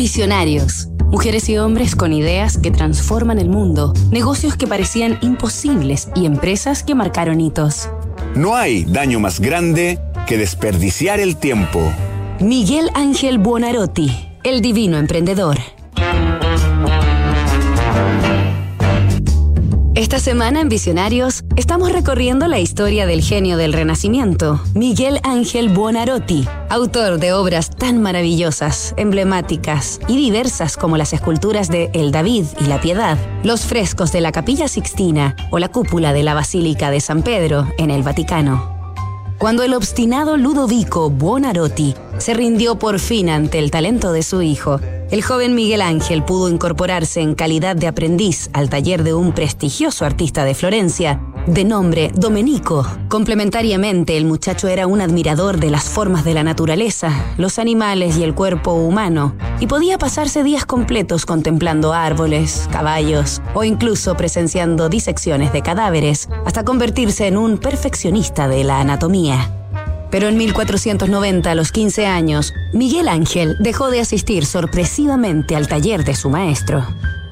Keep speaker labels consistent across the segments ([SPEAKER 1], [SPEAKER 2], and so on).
[SPEAKER 1] Visionarios. Mujeres y hombres con ideas que transforman el mundo, negocios que parecían imposibles y empresas que marcaron hitos.
[SPEAKER 2] No hay daño más grande que desperdiciar el tiempo.
[SPEAKER 1] Miguel Ángel Buonarotti, el divino emprendedor. Esta semana en Visionarios estamos recorriendo la historia del genio del Renacimiento, Miguel Ángel Buonarroti, autor de obras tan maravillosas, emblemáticas y diversas como las esculturas de El David y la Piedad, los frescos de la Capilla Sixtina o la cúpula de la Basílica de San Pedro en el Vaticano. Cuando el obstinado Ludovico Buonarroti se rindió por fin ante el talento de su hijo, el joven Miguel Ángel pudo incorporarse en calidad de aprendiz al taller de un prestigioso artista de Florencia, de nombre Domenico. Complementariamente, el muchacho era un admirador de las formas de la naturaleza, los animales y el cuerpo humano, y podía pasarse días completos contemplando árboles, caballos o incluso presenciando disecciones de cadáveres, hasta convertirse en un perfeccionista de la anatomía. Pero en 1490, a los 15 años, Miguel Ángel dejó de asistir sorpresivamente al taller de su maestro.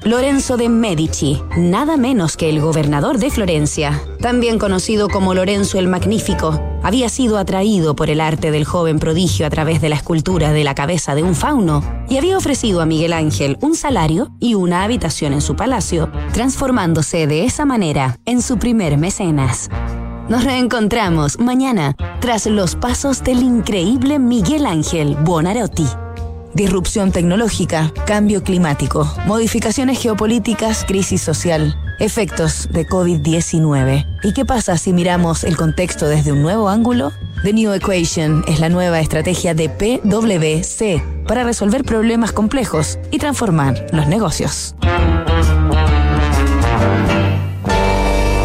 [SPEAKER 1] Lorenzo de Medici, nada menos que el gobernador de Florencia, también conocido como Lorenzo el Magnífico, había sido atraído por el arte del joven prodigio a través de la escultura de la cabeza de un fauno y había ofrecido a Miguel Ángel un salario y una habitación en su palacio, transformándose de esa manera en su primer mecenas. Nos reencontramos mañana tras los pasos del increíble Miguel Ángel Buonarroti.
[SPEAKER 3] Disrupción tecnológica, cambio climático, modificaciones geopolíticas, crisis social, efectos de COVID-19. ¿Y qué pasa si miramos el contexto desde un nuevo ángulo? The New Equation es la nueva estrategia de PwC para resolver problemas complejos y transformar los negocios.